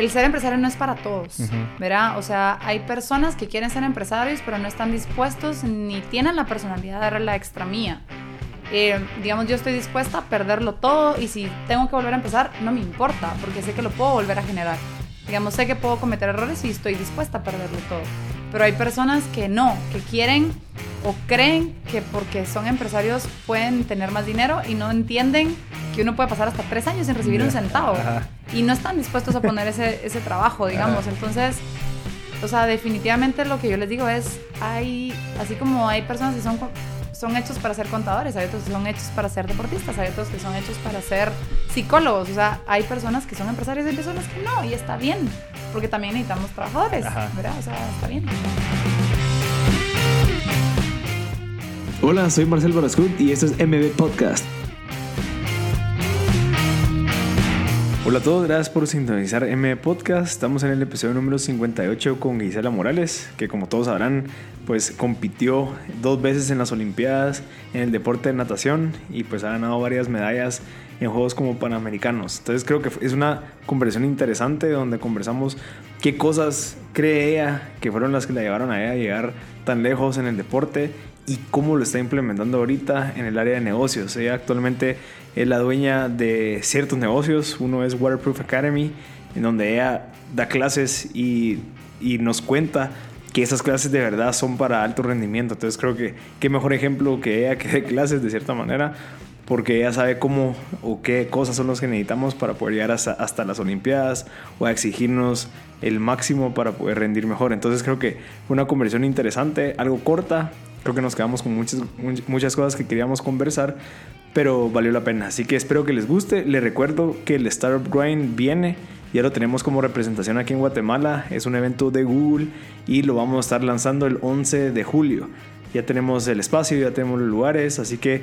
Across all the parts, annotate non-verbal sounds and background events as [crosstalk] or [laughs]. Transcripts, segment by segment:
el ser empresario no es para todos, ¿verdad? O sea, hay personas que quieren ser empresarios, pero no están dispuestos ni tienen la personalidad de darle la extra mía. Eh, digamos, yo estoy dispuesta a perderlo todo y si tengo que volver a empezar, no me importa, porque sé que lo puedo volver a generar. Digamos, sé que puedo cometer errores y estoy dispuesta a perderlo todo. Pero hay personas que no, que quieren o creen que porque son empresarios pueden tener más dinero y no entienden que uno puede pasar hasta tres años sin recibir un centavo. Y no están dispuestos a poner ese, ese trabajo, digamos. Entonces, o sea, definitivamente lo que yo les digo es, hay, así como hay personas que son son hechos para ser contadores, hay otros que son hechos para ser deportistas, hay otros que son hechos para ser psicólogos. O sea, hay personas que son empresarios y hay personas que no, y está bien, porque también necesitamos trabajadores, ¿verdad? O sea, está bien. Hola, soy Marcel Barascut y esto es MB Podcast. Hola a todos, gracias por sintonizar M Podcast. Estamos en el episodio número 58 con Gisela Morales, que como todos sabrán, pues compitió dos veces en las Olimpiadas en el deporte de natación y pues ha ganado varias medallas en juegos como panamericanos. Entonces creo que es una conversación interesante donde conversamos qué cosas cree ella que fueron las que la llevaron a ella a llegar tan lejos en el deporte y cómo lo está implementando ahorita en el área de negocios. Ella actualmente es la dueña de ciertos negocios. Uno es Waterproof Academy, en donde ella da clases y, y nos cuenta que esas clases de verdad son para alto rendimiento. Entonces creo que qué mejor ejemplo que ella que dé clases de cierta manera, porque ella sabe cómo o qué cosas son las que necesitamos para poder llegar hasta, las Olimpiadas o exigirnos el máximo para poder rendir mejor. Entonces creo que fue una conversación interesante, algo corta, creo que nos quedamos con muchas, muchas cosas que queríamos conversar, pero valió la pena. Así que espero que les guste. Les recuerdo que el Startup Grind viene. Ya lo tenemos como representación aquí en Guatemala. Es un evento de Google y lo vamos a estar lanzando el 11 de julio. Ya tenemos el espacio, ya tenemos los lugares, así que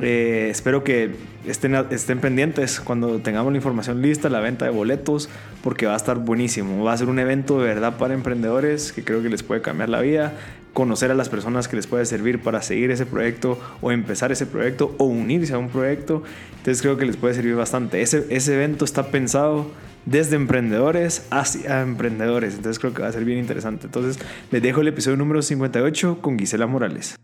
eh, espero que estén, estén pendientes cuando tengamos la información lista, la venta de boletos, porque va a estar buenísimo. Va a ser un evento de verdad para emprendedores que creo que les puede cambiar la vida conocer a las personas que les puede servir para seguir ese proyecto o empezar ese proyecto o unirse a un proyecto. Entonces creo que les puede servir bastante. Ese, ese evento está pensado desde emprendedores hacia emprendedores. Entonces creo que va a ser bien interesante. Entonces les dejo el episodio número 58 con Gisela Morales.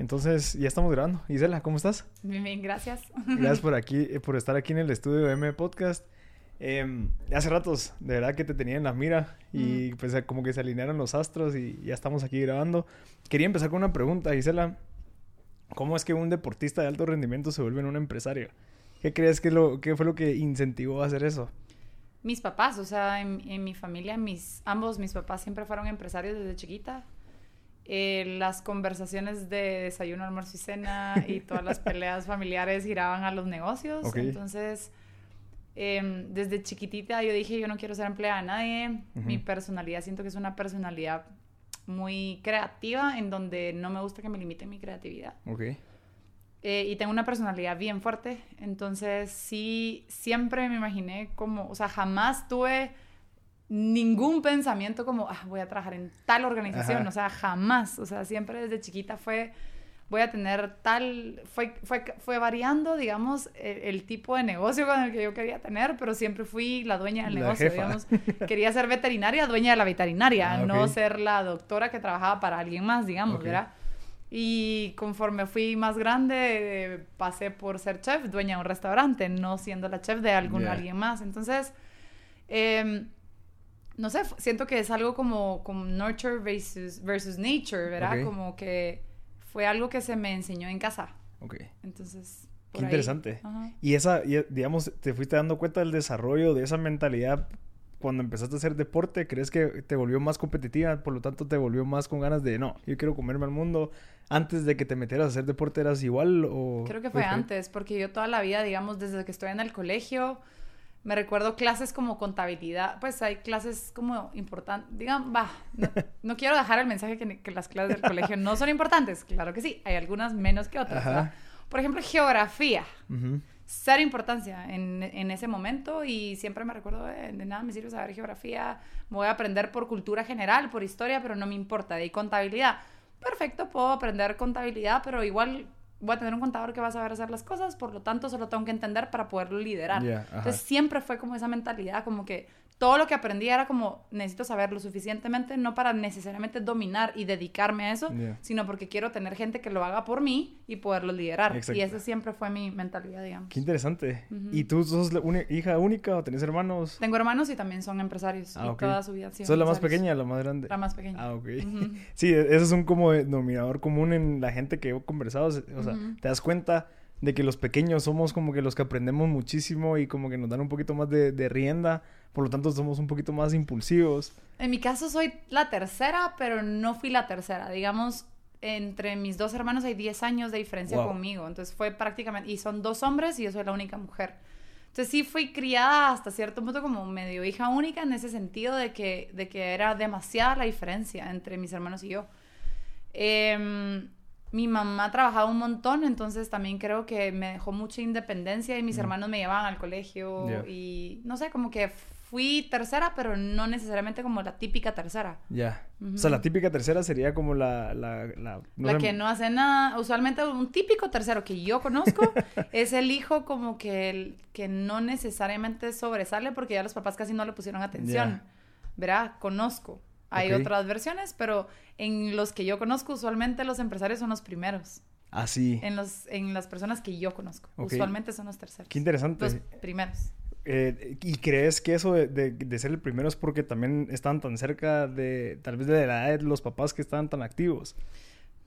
Entonces, ya estamos grabando. Gisela, ¿cómo estás? Bien, bien, gracias. Gracias [laughs] por aquí, eh, por estar aquí en el estudio de M Podcast. Eh, hace ratos, de verdad que te tenía en la mira y pues como que se alinearon los astros y ya estamos aquí grabando. Quería empezar con una pregunta, Gisela. ¿Cómo es que un deportista de alto rendimiento se vuelve un empresario? ¿Qué crees que, lo, que fue lo que incentivó a hacer eso? Mis papás, o sea, en, mi familia, mis, ambos mis papás siempre fueron empresarios desde chiquita. Eh, las conversaciones de desayuno, almuerzo y cena y todas las peleas familiares giraban a los negocios. Entonces, Em, desde chiquitita yo dije, yo no quiero ser empleada de nadie. Mi personalidad siento que es una personalidad muy creativa en donde no me gusta que me limite mi creatividad. Ok. Eh, y tengo una personalidad bien fuerte, entonces sí, siempre me imaginé como, o sea, jamás tuve ningún pensamiento como, ah, voy a trabajar en tal organización, o sea, jamás, o sea, siempre desde chiquita fue voy a tener tal, fue, fue, fue variando, digamos, el, tipo de negocio con el que yo quería tener, pero siempre fui la dueña del negocio, digamos. Quería ser veterinaria, dueña de la veterinaria, ah, no ser la doctora que trabajaba para alguien más, digamos, ¿verdad? Y conforme fui más grande, pasé por ser chef, dueña de un restaurante, no siendo la chef de algún, alguien más. Entonces, em, no sé, siento que es algo como, como nurture versus, versus nature, ¿verdad? Como que fue algo que se me enseñó en casa. Ok. Entonces. Qué interesante. Y esa, digamos, te fuiste dando cuenta del desarrollo de esa mentalidad cuando empezaste a hacer deporte, ¿crees que te volvió más competitiva? Por lo tanto, te volvió más con ganas de, no, yo quiero comerme al mundo. Antes de que te metieras a hacer deporte, ¿eras igual o...? Creo que fue antes, porque yo toda la vida, digamos, desde que estoy en el colegio, me recuerdo clases como contabilidad, pues hay clases como importantes, digan, va, [laughs] no, quiero dejar el mensaje que, las clases del colegio no son importantes, claro que sí, hay algunas menos que otras. Por ejemplo, geografía, ser importancia en, en, ese momento y siempre me recuerdo de, nada me sirve saber geografía, me voy a aprender por cultura general, por historia, pero no me importa, de contabilidad. Perfecto, puedo aprender contabilidad, pero igual voy a tener un contador que va a saber hacer las cosas, por lo tanto solo tengo que entender para poderlo liderar. Entonces siempre fue como esa mentalidad, como que todo lo que aprendí era como, necesito saber lo suficientemente, no para necesariamente dominar y dedicarme a eso, sino porque quiero tener gente que lo haga por mí y poderlo liderar. Y esa siempre fue mi mentalidad, digamos. Qué interesante. ¿Y tú sos una hija única o tenés hermanos? Tengo hermanos y también son empresarios. Ah, toda su vida ¿Sos la más pequeña o la más grande? La más pequeña. Ah, ok. [laughs] sí, eso es un como denominador común en la gente que he conversado. O sea, te das cuenta de que los pequeños somos como que los que aprendemos muchísimo y como que nos dan un poquito más de, de, rienda, por lo tanto somos un poquito más impulsivos. En mi caso soy la tercera, pero no fui la tercera. Digamos, entre mis dos hermanos hay 10 años de diferencia conmigo, entonces fue prácticamente, y son dos hombres y yo soy la única mujer. Entonces sí fui criada hasta cierto punto como medio hija única en ese sentido de que, de que era demasiada la diferencia entre mis hermanos y yo. Eh, mi mamá trabajaba un montón, entonces también creo que me dejó mucha independencia y mis hermanos me llevaban al colegio y no sé, como que fui tercera, pero no necesariamente como la típica tercera. Ya. O sea, la típica tercera sería como la... La, la, que no hace nada. Usualmente un típico tercero que yo conozco [laughs] es el hijo como que, el, que no necesariamente sobresale porque ya los papás casi no le pusieron atención. ¿Verdad? Conozco. Hay otras versiones, pero en los que yo conozco, usualmente los empresarios son los primeros. Ah, sí. En, los, en las personas que yo conozco. Usualmente son los terceros. Qué interesante. Los primeros. Eh, ¿Y crees que eso de, de, ser el primero es porque también están tan cerca de, tal vez de la edad de los papás que están tan activos?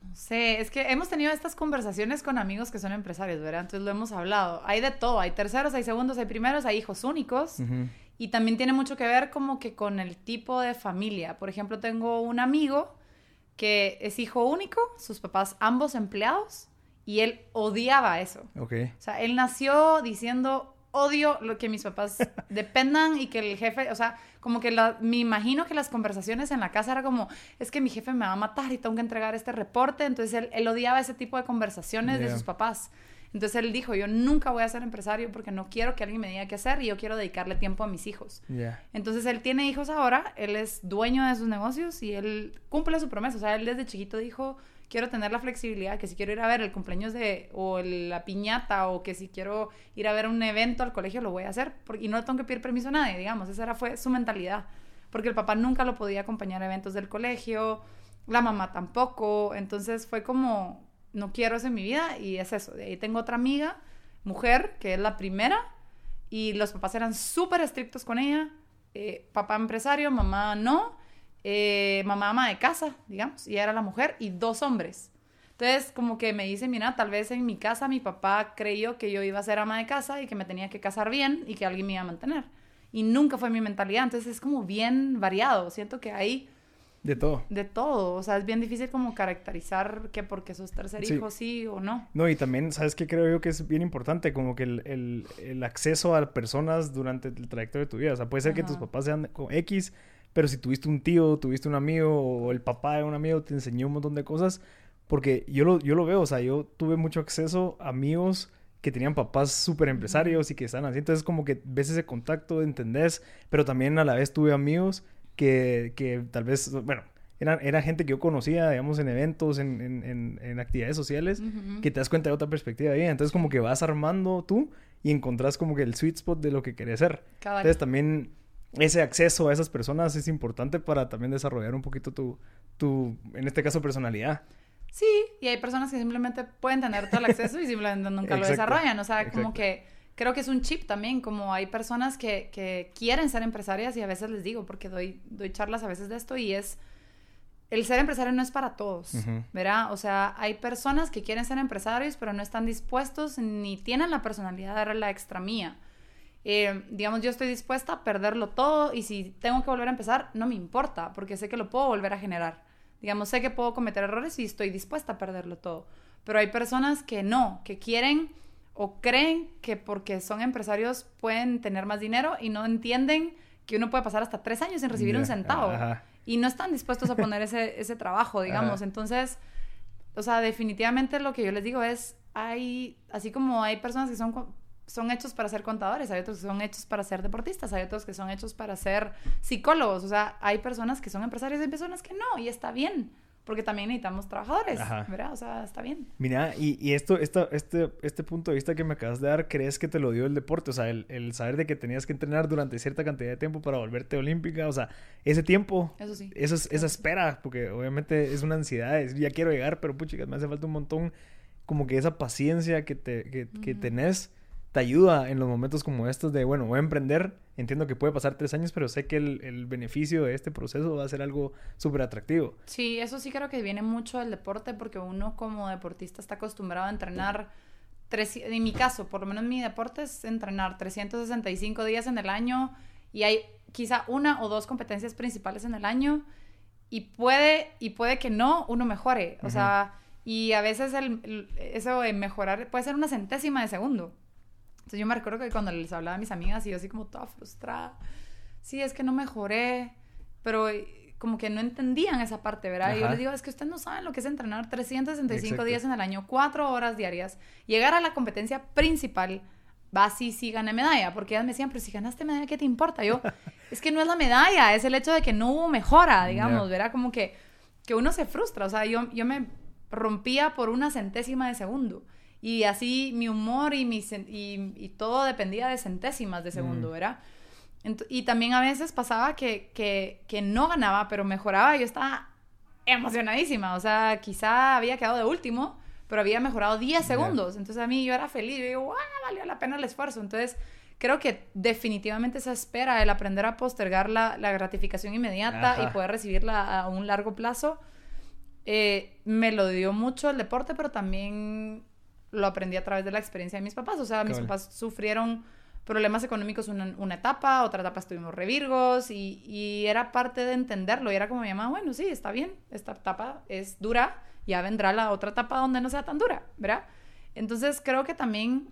No sé, es que hemos tenido estas conversaciones con amigos que son empresarios, ¿verdad? Entonces lo hemos hablado. Hay de todo, hay terceros, hay segundos, hay primeros, hay hijos únicos. Y también tiene mucho que ver como que con el tipo de familia. Por ejemplo, tengo un amigo que es hijo único, sus papás ambos empleados, y él odiaba eso. Ok. O sea, él nació diciendo, odio lo que mis papás [laughs] dependan y que el jefe, o sea, como que la, me imagino que las conversaciones en la casa era como, es que mi jefe me va a matar y tengo que entregar este reporte, entonces él, odiaba ese tipo de conversaciones de sus papás. Entonces él dijo, yo nunca voy a ser empresario porque no quiero que alguien me diga qué hacer y yo quiero dedicarle tiempo a mis hijos. Entonces él tiene hijos ahora, él es dueño de sus negocios y él cumple su promesa. O sea, él desde chiquito dijo, quiero tener la flexibilidad, que si quiero ir a ver el cumpleaños de, o la piñata, o que si quiero ir a ver un evento al colegio, lo voy a hacer. Porque, y no tengo que pedir permiso a nadie, digamos. Esa era, fue su mentalidad. Porque el papá nunca lo podía acompañar a eventos del colegio, la mamá tampoco. Entonces fue como, no quiero eso en mi vida y es eso. De ahí tengo otra amiga, mujer, que es la primera y los papás eran súper estrictos con ella. Eh, papá empresario, mamá no. Eh, mamá ama de casa, digamos, y era la mujer y dos hombres. Entonces, como que me dice, mira, tal vez en mi casa mi papá creyó que yo iba a ser ama de casa y que me tenía que casar bien y que alguien me iba a mantener. Y nunca fue mi mentalidad. Entonces es como bien variado. Siento que hay de todo. De todo. O sea, es bien difícil como caracterizar que porque sos tercer hijo sí o no. No, y también, ¿sabes qué creo yo que es bien importante? Como que el, acceso a personas durante el trayecto de tu vida. O sea, puede ser que tus papás sean X, pero si tuviste un tío, tuviste un amigo o el papá de un amigo te enseñó un montón de cosas. Porque yo lo, yo lo veo, o sea, yo tuve mucho acceso a amigos que tenían papás súper empresarios y que están así. Entonces, como que ves ese contacto, entendés, pero también a la vez tuve amigos que, que tal vez, bueno, era, era, gente que yo conocía, digamos, en eventos, en, en, en, actividades sociales, que te das cuenta de otra perspectiva de vida. Entonces, como que vas armando tú y encontrás como que el sweet spot de lo que querés ser. Entonces, también ese acceso a esas personas es importante para también desarrollar un poquito tu, tu en este caso, personalidad. Sí, y hay personas que simplemente pueden tener todo el acceso y simplemente nunca lo [laughs] desarrollan. O sea, como que creo que es un chip también, como hay personas que, que, quieren ser empresarias y a veces les digo, porque doy, doy charlas a veces de esto y es, el ser empresario no es para todos, ¿verdad? O sea, hay personas que quieren ser empresarios pero no están dispuestos ni tienen la personalidad de dar la extra mía. Eh, digamos, yo estoy dispuesta a perderlo todo y si tengo que volver a empezar, no me importa, porque sé que lo puedo volver a generar. Digamos, sé que puedo cometer errores y estoy dispuesta a perderlo todo. Pero hay personas que no, que quieren o creen que porque son empresarios pueden tener más dinero y no entienden que uno puede pasar hasta tres años sin recibir un centavo. Y no están dispuestos a poner ese, [laughs] ese trabajo, digamos. Entonces, o sea, definitivamente lo que yo les digo es, hay, así como hay personas que son, son hechos para ser contadores, hay otros que son hechos para ser deportistas, hay otros que son hechos para ser psicólogos. O sea, hay personas que son empresarios y hay personas que no, y está bien. Porque también necesitamos trabajadores, ¿verdad? O sea, está bien. Mira, y, y esto, esto, este, este punto de vista que me acabas de dar, ¿crees que te lo dio el deporte? O sea, el, el, saber de que tenías que entrenar durante cierta cantidad de tiempo para volverte olímpica, o sea, ese tiempo, eso sí. Eso es, esa espera, porque obviamente es una ansiedad, es, ya quiero llegar, pero pucha, me hace falta un montón, como que esa paciencia que, te, que, que tenés te ayuda en los momentos como estos de, bueno, voy a emprender, entiendo que puede pasar tres años, pero sé que el, el beneficio de este proceso va a ser algo súper atractivo. Sí, eso sí creo que viene mucho del deporte porque uno como deportista está acostumbrado a entrenar, tres, en mi caso, por lo menos mi deporte es entrenar 365 días en el año y hay quizá una o dos competencias principales en el año y puede, y puede que no, uno mejore, o sea... Y a veces el, eso de mejorar puede ser una centésima de segundo. Entonces yo me recuerdo que cuando les hablaba a mis amigas y yo así como toda frustrada, sí, es que no mejoré, pero eh, como que no entendían esa parte, ¿verdad? Y yo les digo, es que ustedes no saben lo que es entrenar 365 días en el año, cuatro horas diarias, llegar a la competencia principal, va sí, sí, gané medalla, porque ellas me decían, pero si ganaste medalla, ¿qué te importa? Yo, [laughs] es que no es la medalla, es el hecho de que no hubo mejora, digamos, ¿verdad? Como que, que uno se frustra, o sea, yo, yo me rompía por una centésima de segundo. Y así mi humor y, mi, y, y todo dependía de centésimas de segundo, ¿verdad? y también a veces pasaba que, que, que, no ganaba, pero mejoraba. Yo estaba emocionadísima. O sea, quizá había quedado de último, pero había mejorado 10 segundos. Entonces a mí yo era feliz. Yo digo, ¡ah, valió la pena el esfuerzo! Entonces creo que definitivamente esa espera, el aprender a postergar la, la gratificación inmediata y poder recibirla a un largo plazo, eh, me lo dio mucho el deporte, pero también lo aprendí a través de la experiencia de mis papás. O sea, mis papás sufrieron problemas económicos una, una, etapa, otra etapa estuvimos revirgos y, y, era parte de entenderlo. Y era como mi mamá, bueno, sí, está bien, esta etapa es dura, ya vendrá la otra etapa donde no sea tan dura, ¿verdad? Entonces creo que también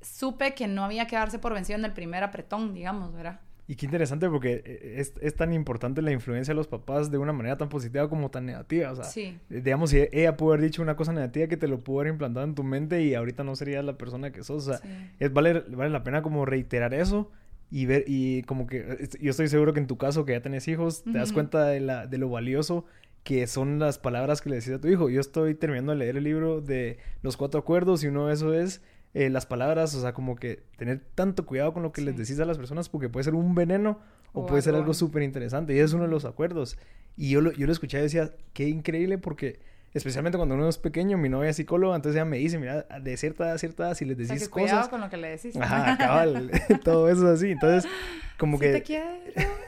supe que no había que darse por vencido en el primer apretón, digamos, ¿verdad? Y qué interesante porque eh, es, es, tan importante la influencia de los papás de una manera tan positiva como tan negativa. O sea, sí. Eh, digamos, si ella pudo haber dicho una cosa negativa que te lo pudo haber implantado en tu mente y ahorita no serías la persona que sos. O sea, es, vale, vale la pena como reiterar eso y ver, y como que yo estoy seguro que en tu caso, que ya tenés hijos, te das cuenta de, la, de lo valioso que son las palabras que le decís a tu hijo. Yo estoy terminando de leer el libro de los cuatro acuerdos y uno de esos es eh, las palabras, o sea, como que tener tanto cuidado con lo que les decís a las personas porque puede ser un veneno o, puede ser algo súper interesante. Y es uno de los acuerdos. Y yo lo, yo lo escuché y decía, qué increíble porque especialmente cuando uno es pequeño, mi novia es psicóloga, entonces ella me dice, mira, de cierta edad cierta edad, si les decís o sea, cosas... con lo que le decís. Ajá, cabal, [laughs] todo eso así. Entonces, como sí que... te quiero.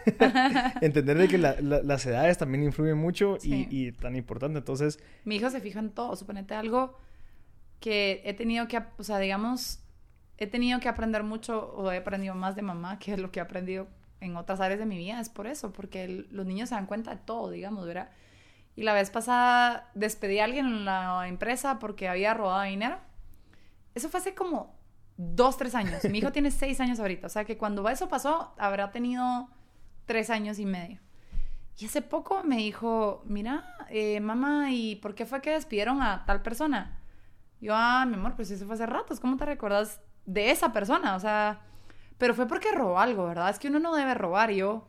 [laughs] entender de que la, las edades también influyen mucho y, y, tan importante, entonces... Mi hijo se fija en todo, suponete algo que he tenido que, o sea, digamos, he tenido que aprender mucho o he aprendido más de mamá que lo que he aprendido en otras áreas de mi vida. Es por eso, porque los niños se dan cuenta de todo, digamos, ¿verdad? Y la vez pasada despedí a alguien en la empresa porque había robado dinero. Eso fue hace como dos, tres años. Mi hijo [laughs] tiene seis años ahorita. O sea que cuando eso pasó, habrá tenido tres años y medio. Y hace poco me dijo, mira, eh, mamá, ¿y por qué fue que despidieron a tal persona? Yo, ah, mi amor, pues eso fue hace ratos, ¿cómo te recuerdas de esa persona? O sea, pero fue porque robó algo, ¿verdad? Es que uno no debe robar y yo...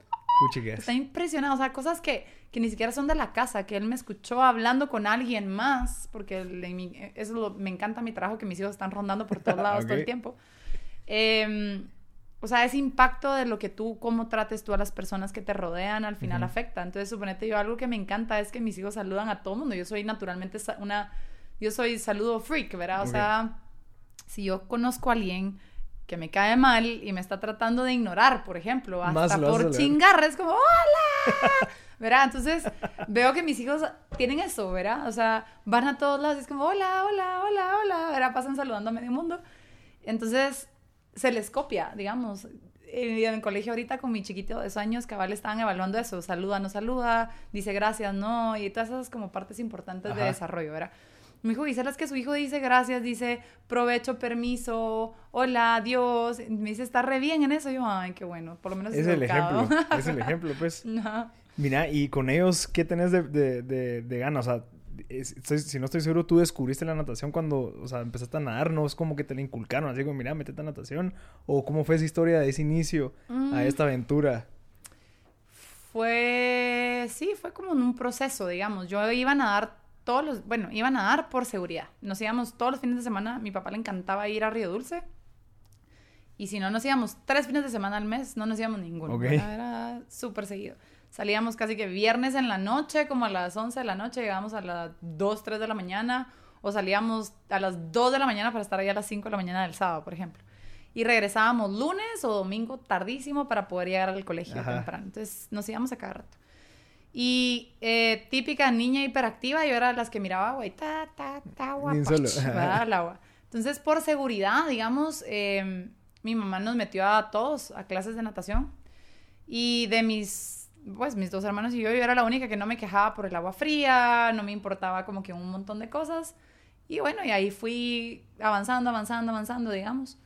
Está impresionado, o sea, cosas que, que ni siquiera son de la casa, que él me escuchó hablando con alguien más, porque eso me encanta mi trabajo, que mis hijos están rondando por todos [laughs] lados todo el tiempo. Em, o sea, ese impacto de lo que tú, cómo trates tú a las personas que te rodean, al final afecta. Entonces, suponete yo, algo que me encanta es que mis hijos saludan a todo mundo. Yo soy naturalmente una yo soy saludo freak, ¿verdad? O sea, si yo conozco a alguien que me cae mal y me está tratando de ignorar, por ejemplo, hasta por chingar, es como, ¡hola! [laughs] ¿Verdad? Entonces, veo que mis hijos tienen eso, ¿verdad? O sea, van a todos lados y es como, hola, hola, hola, hola, ¿verdad? Pasan saludando a medio mundo. Entonces, se les copia, digamos. En el colegio ahorita con mi chiquito de dos años, cabal, estaban evaluando eso, saluda, no saluda, dice gracias, no, y todas esas como partes importantes de desarrollo, ¿verdad? Mi hijo dice, las que su hijo dice gracias, dice provecho, permiso, hola, adiós. Me dice, está re bien en eso. yo, ay, qué bueno, por lo menos es, el ejemplo. [laughs] es el ejemplo, pues. Mira, y con ellos, ¿qué tenés de, de, de, ganas? O sea, si no estoy seguro, tú descubriste la natación cuando, o sea, empezaste a nadar, no es como que te la inculcaron, así como, mira, metete a natación, o cómo fue esa historia de ese inicio a mm. esta aventura. Fue, sí, fue como un proceso, digamos. Yo iba a nadar todos los, bueno, iba a nadar por seguridad. Nos íbamos todos los fines de semana. Mi papá le encantaba ir a Río Dulce. Y si no nos íbamos tres fines de semana al mes, no nos íbamos ninguno. Era súper seguido. Salíamos casi que viernes en la noche, como a las 11 de la noche, llegábamos a las 2, 3 de la mañana, o salíamos a las 2 de la mañana para estar ahí a las 5 de la mañana del sábado, por ejemplo. Y regresábamos lunes o domingo tardísimo para poder llegar al colegio temprano. Entonces nos íbamos a cada rato. Y eh, típica niña hiperactiva, yo era las que miraba agua y ta, ta, ta, agua, al agua. Entonces, por seguridad, digamos, em, mi mamá nos metió a todos a clases de natación. Y de mis, pues, mis dos hermanos y yo, yo era la única que no me quejaba por el agua fría, no me importaba como que un montón de cosas. Y bueno, y ahí fui avanzando, avanzando, avanzando, digamos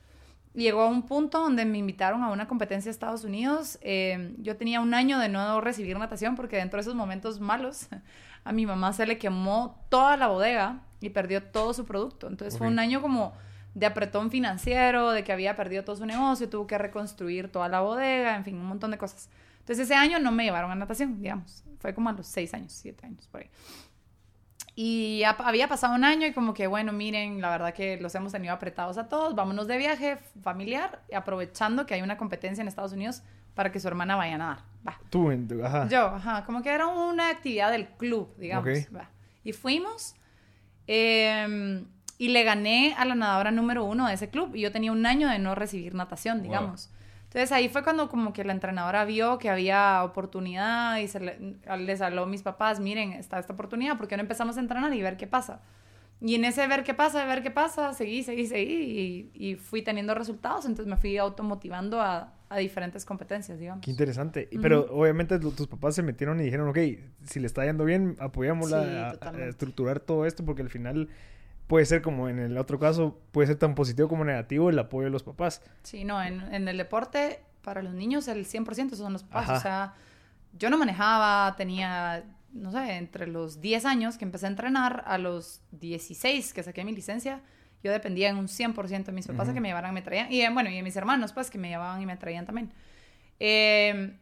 llegó a un punto donde me invitaron a una competencia de Estados Unidos. Eh, yo tenía un año de no recibir natación porque dentro de esos momentos malos [laughs] a mi mamá se le quemó toda la bodega y perdió todo su producto. Entonces fue un año como de apretón financiero, de que había perdido todo su negocio, tuvo que reconstruir toda la bodega, en fin, un montón de cosas. Entonces ese año no me llevaron a natación, digamos. Fue como a los seis años, siete años, por ahí. Y había pasado un año y como que, bueno, miren, la verdad que los hemos tenido apretados a todos, vámonos de viaje familiar, aprovechando que hay una competencia en Estados Unidos para que su hermana vaya a nadar. Va. Tú, ajá. Yo, ajá, como que era una actividad del club, digamos. Va. Y fuimos em, y le gané a la nadadora número uno de ese club y yo tenía un año de no recibir natación, digamos. Entonces ahí fue cuando como que la entrenadora vio que había oportunidad y se le, les habló a mis papás, miren, está esta oportunidad, ¿por qué no empezamos a entrenar y ver qué pasa? Y en ese ver qué pasa, ver qué pasa, seguí, seguí, seguí y, y fui teniendo resultados, entonces me fui automotivando a, a diferentes competencias, digamos. Qué interesante. Pero obviamente tus papás se metieron y dijeron, ok, si le está yendo bien, apoyémosla a, estructurar todo esto porque al final puede ser como en el otro caso, puede ser tan positivo como negativo el apoyo de los papás. Sí, no, en, en el deporte, para los niños el 100% son los papás. O sea, yo no manejaba, tenía, no sé, entre los 10 años que empecé a entrenar, a los 16 que saqué mi licencia, yo dependía en un 100% de mis papás que me llevaran y me traían. Y bueno, y de mis hermanos, pues, que me llevaban y me traían también. Eh,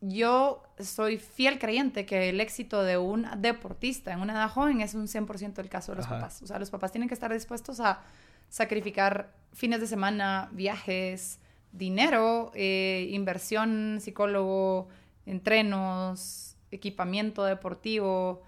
yo soy fiel creyente que el éxito de un deportista en una edad joven es un 100% el caso de los papás. O sea, los papás tienen que estar dispuestos a sacrificar fines de semana, viajes, dinero, eh, inversión, psicólogo, entrenos, equipamiento deportivo,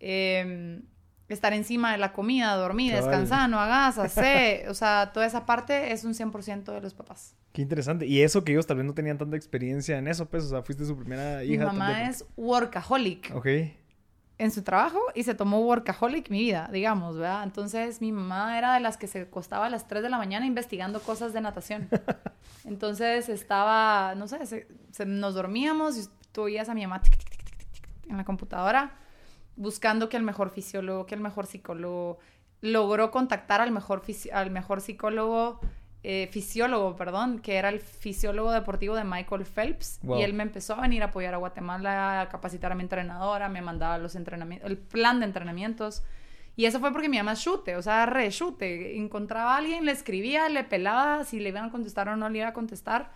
eh, estar encima de la comida, dormir, descansar, no hagas, hacer. o sea, toda esa parte es un 100% de los papás. Qué interesante. Y eso que ellos tal vez no tenían tanta experiencia en eso, pues, o sea, fuiste su primera hija. Mi mamá es workaholic. Ok. En su trabajo y se tomó workaholic mi vida, digamos, ¿verdad? Entonces mi mamá era de las que se acostaba a las 3 de la mañana investigando cosas de natación. [laughs] Entonces estaba, no sé, nos dormíamos y tú oías a mi mamá en la computadora buscando que el mejor fisiólogo, que el mejor psicólogo, logró contactar al mejor, al mejor psicólogo, eh, fisiólogo, perdón, que era el fisiólogo deportivo de Michael Phelps. Y él me empezó a venir a apoyar a Guatemala, a capacitar a mi entrenadora, me mandaba los entrenamientos, el plan de entrenamientos. Y eso fue porque mi mamá chute, o sea, re chute. Encontraba a alguien, le escribía, le pelaba, si le iban a contestar o no le iba a contestar.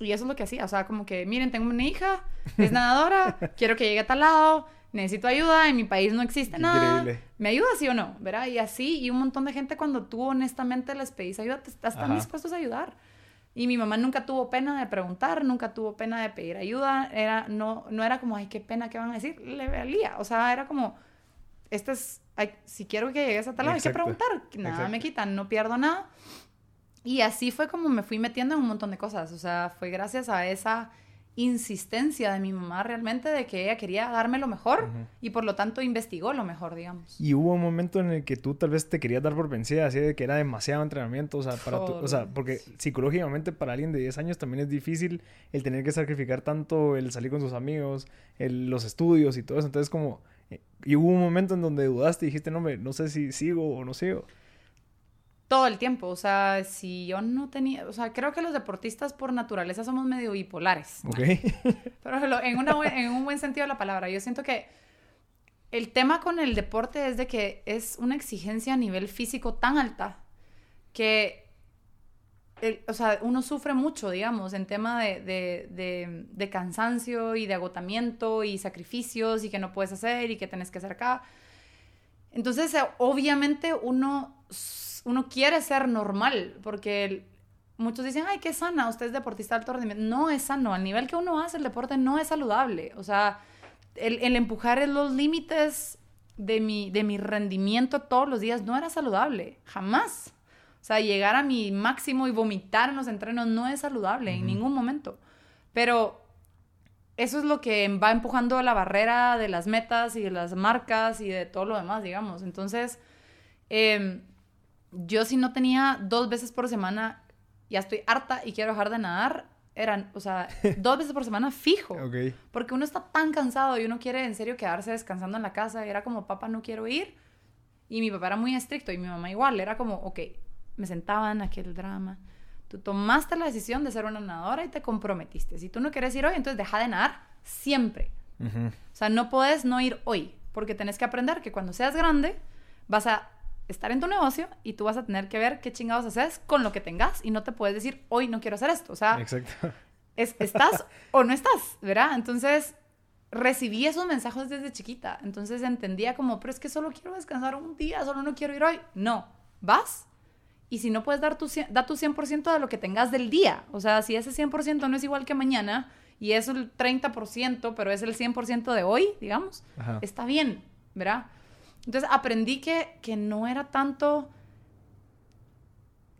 Y eso es lo que hacía, o sea, como que, miren, tengo una hija, es [laughs] nadadora, quiero que llegue a tal lado, necesito ayuda, en mi país no existe nada. ¿Me ayudas sí o no? ¿Verdad? Y así, y un montón de gente cuando tú honestamente les pedís ayuda, están dispuestos a ayudar. Y mi mamá nunca tuvo pena de preguntar, nunca tuvo pena de pedir ayuda. Era, no, no era como, ay, qué pena, ¿qué van a decir? Le valía. O sea, era como, este es, si quiero que llegues a tal lado, hay que preguntar. Nada me quitan, no pierdo nada. Y así fue como me fui metiendo en un montón de cosas. O sea, fue gracias a esa insistencia de mi mamá realmente de que ella quería darme lo mejor y por lo tanto investigó lo mejor, digamos. Y hubo un momento en el que tú tal vez te querías dar por vencida, así de que era demasiado entrenamiento, o sea, para o sea, porque psicológicamente para alguien de 10 años también es difícil el tener que sacrificar tanto el salir con sus amigos, el, los estudios y todo eso, entonces como eh, y hubo un momento en donde dudaste y dijiste, "No me no sé si sigo o no sigo." Todo el tiempo. O sea, si yo no tenía, o sea, creo que los deportistas por naturaleza somos medio bipolares. Ok. [laughs] Pero en, en un buen sentido de la palabra. Yo siento que el tema con el deporte es de que es una exigencia a nivel físico tan alta que o sea, uno sufre mucho, digamos, en tema de, de, de, cansancio y de agotamiento y sacrificios y que no puedes hacer y que tenés que hacer acá. Entonces, obviamente uno, uno quiere ser normal porque muchos dicen, ay, qué sana, usted es deportista de alto rendimiento. No es sano, al nivel que uno hace el deporte no es saludable. O sea, el, el empujar los límites de mi, de mi rendimiento todos los días no era saludable, jamás. O sea, llegar a mi máximo y vomitar en los entrenos no es saludable en ningún momento. Pero eso es lo que va empujando la barrera de las metas y de las marcas y de todo lo demás, digamos. Entonces, em, yo si no tenía dos veces por semana, ya estoy harta y quiero dejar de nadar, eran, o sea, [laughs] dos veces por semana fijo. Porque uno está tan cansado y uno quiere en serio quedarse descansando en la casa. Y era como, papá, no quiero ir. Y mi papá era muy estricto y mi mamá igual. Era como, ok, me sentaba en aquel drama. Tú tomaste la decisión de ser una nadadora y te comprometiste. Si tú no quieres ir hoy, entonces deja de nadar siempre. O sea, no puedes no ir hoy, porque tenés que aprender que cuando seas grande vas a estar en tu negocio y tú vas a tener que ver qué chingados haces con lo que tengas y no te puedes decir, hoy no quiero hacer esto. O sea, Es, estás o no estás, ¿verdad? Entonces, recibí esos mensajes desde chiquita. Entonces entendía como, pero es que solo quiero descansar un día, solo no quiero ir hoy. No, vas y si no puedes dar tu, da tu 100% de lo que tengas del día. O sea, si ese 100% no es igual que mañana y es el 30%, pero es el 100% de hoy, digamos, está bien, ¿verdad? Entonces aprendí que, que no era tanto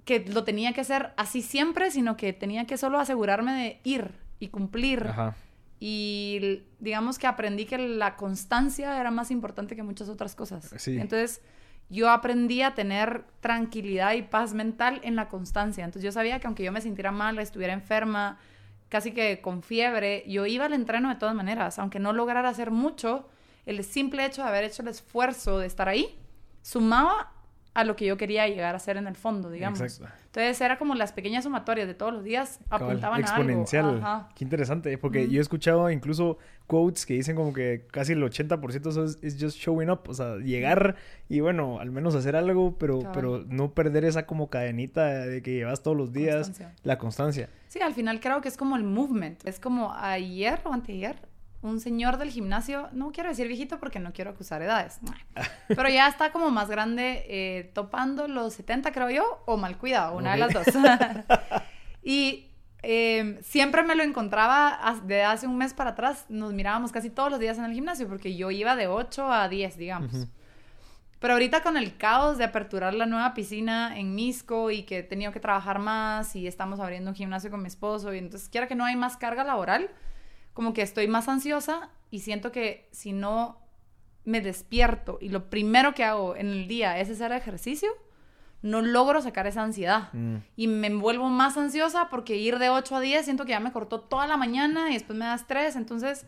que lo tenía que hacer así siempre, sino que tenía que solo asegurarme de ir y cumplir. Y digamos que aprendí que la constancia era más importante que muchas otras cosas. Sí. Entonces yo aprendí a tener tranquilidad y paz mental en la constancia. Entonces yo sabía que aunque yo me sintiera mal, estuviera enferma, casi que con fiebre, yo iba al entreno de todas maneras, aunque no lograra hacer mucho, el simple hecho de haber hecho el esfuerzo de estar ahí sumaba a lo que yo quería llegar a ser en el fondo, digamos. Entonces era como las pequeñas sumatorias de todos los días apuntaban a algo. Exponencial. Qué interesante, porque yo he escuchado incluso quotes que dicen como que casi el 80% es, just showing up, o sea, llegar y bueno, al menos hacer algo, pero, pero no perder esa como cadenita de que llevas todos los días, la constancia. Sí, al final creo que es como el movement, es como ayer o anteayer un señor del gimnasio, no quiero decir viejito porque no quiero acusar edades, pero ya está como más grande, eh, topando los 70 creo yo, o mal cuidado, una de las dos. [laughs] y em, siempre me lo encontraba de hace un mes para atrás, nos mirábamos casi todos los días en el gimnasio porque yo iba de 8 a 10, digamos. Pero ahorita con el caos de aperturar la nueva piscina en Misco y que he tenido que trabajar más y estamos abriendo un gimnasio con mi esposo y entonces quiera que no hay más carga laboral, como que estoy más ansiosa y siento que si no me despierto y lo primero que hago en el día es hacer ejercicio, no logro sacar esa ansiedad. Mm. Y me vuelvo más ansiosa porque ir de 8 a 10 siento que ya me cortó toda la mañana y después me da estrés. Entonces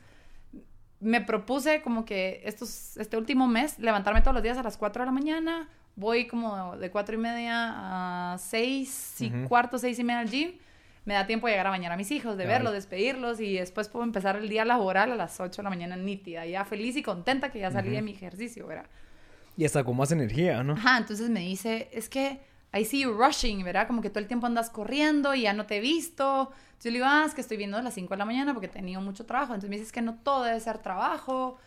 me propuse como que estos, este último mes levantarme todos los días a las 4 de la mañana. Voy como de 4 y media a 6 y cuarto, 6 y media al gym me da tiempo de llegar a bañar a mis hijos, de verlos, despedirlos y después puedo empezar el día laboral a las 8 de la mañana nítida, ya feliz y contenta que ya salí de mi ejercicio, ¿verdad? Y hasta con más energía, ¿no? Ajá, entonces me dice, es que I see you rushing, ¿verdad? Como que todo el tiempo andas corriendo y ya no te he visto. Yo le digo, ah, es que estoy viendo a las 5 de la mañana porque he tenido mucho trabajo. Entonces me dice, es que no todo debe ser trabajo.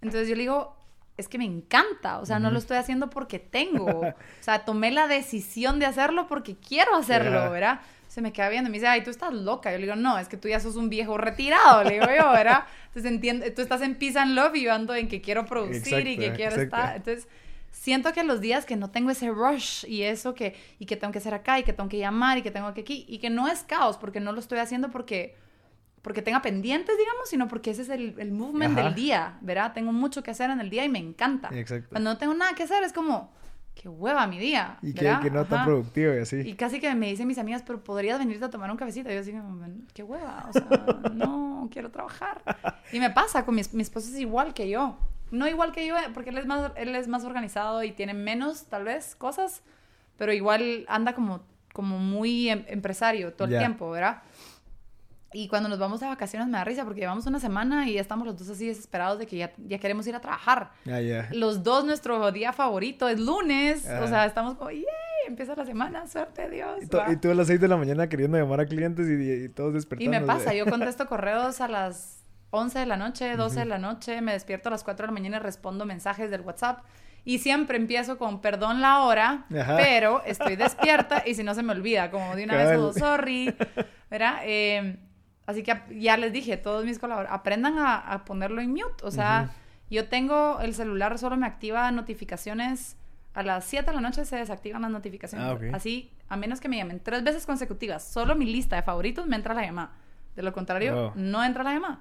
Entonces yo le digo, es que me encanta, o sea, no lo estoy haciendo porque tengo, o sea, tomé la decisión de hacerlo porque quiero hacerlo, ¿verdad? Se me queda viendo y me dice, ay, tú estás loca. Yo le digo, no, es que tú ya sos un viejo retirado, le digo yo, ¿verdad? [laughs] Entonces entiende, tú estás en Peace and Love y yo ando en que quiero producir y que quiero estar. Entonces, siento que los días que no tengo ese rush y eso que, y que tengo que hacer acá y que tengo que llamar y que tengo que aquí, y que no es caos, porque no lo estoy haciendo porque porque tenga pendientes, digamos, sino porque ese es el, el movement del día, ¿verdad? Tengo mucho que hacer en el día y me encanta. Exacto. Cuando no tengo nada que hacer es como, qué hueva mi día. Y que, que, no tan productivo y así. Y casi que me dicen mis amigas, pero podrías venirte a tomar un cafecito. Y yo así, qué hueva, o sea, [laughs] no, quiero trabajar. Y me pasa con mi, mi esposo es igual que yo. No igual que yo, porque él es más, él es más organizado y tiene menos, tal vez, cosas, pero igual anda como, como muy em, empresario todo el tiempo, ¿verdad? Y cuando nos vamos de vacaciones me da risa porque llevamos una semana y ya estamos los dos así desesperados de que ya, ya queremos ir a trabajar. Los dos, nuestro día favorito es lunes. O sea, estamos como, ¡yay! empieza la semana, suerte, Dios. Y, tú a las 6 de la mañana queriendo llamar a clientes y, todos despertando. Y me pasa, yo contesto correos a las 11 de la noche, 12 de la noche, me despierto a las 4 de la mañana y respondo mensajes del WhatsApp. Y siempre empiezo con perdón la hora, pero estoy despierta y si no se me olvida, como de una vez, oh, sorry, ¿verdad? [laughs] Eh, así que ya les dije, todos mis colaboradores, aprendan a, ponerlo en mute. O sea, yo tengo el celular, solo me activa notificaciones. A las 7 de la noche se desactivan las notificaciones. Ah, Así, a menos que me llamen tres veces consecutivas, solo mi lista de favoritos me entra la llamada. De lo contrario, no entra la llamada.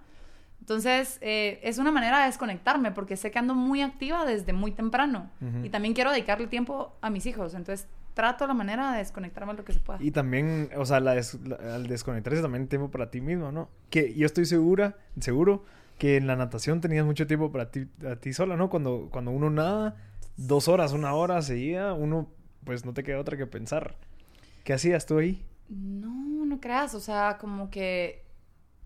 Entonces, eh, es una manera de desconectarme porque sé que ando muy activa desde muy temprano y también quiero dedicarle tiempo a mis hijos. Entonces, trato la manera de desconectarme lo que se pueda. Y también, o sea, al desconectarse también tiempo para ti mismo, ¿no? Que yo estoy segura, seguro que en la natación tenías mucho tiempo para ti, a ti sola, ¿no? Cuando, cuando uno nada, dos horas, una hora seguía, uno pues no te queda otra que pensar. ¿Qué hacías tú ahí? No, no creas, o sea, como que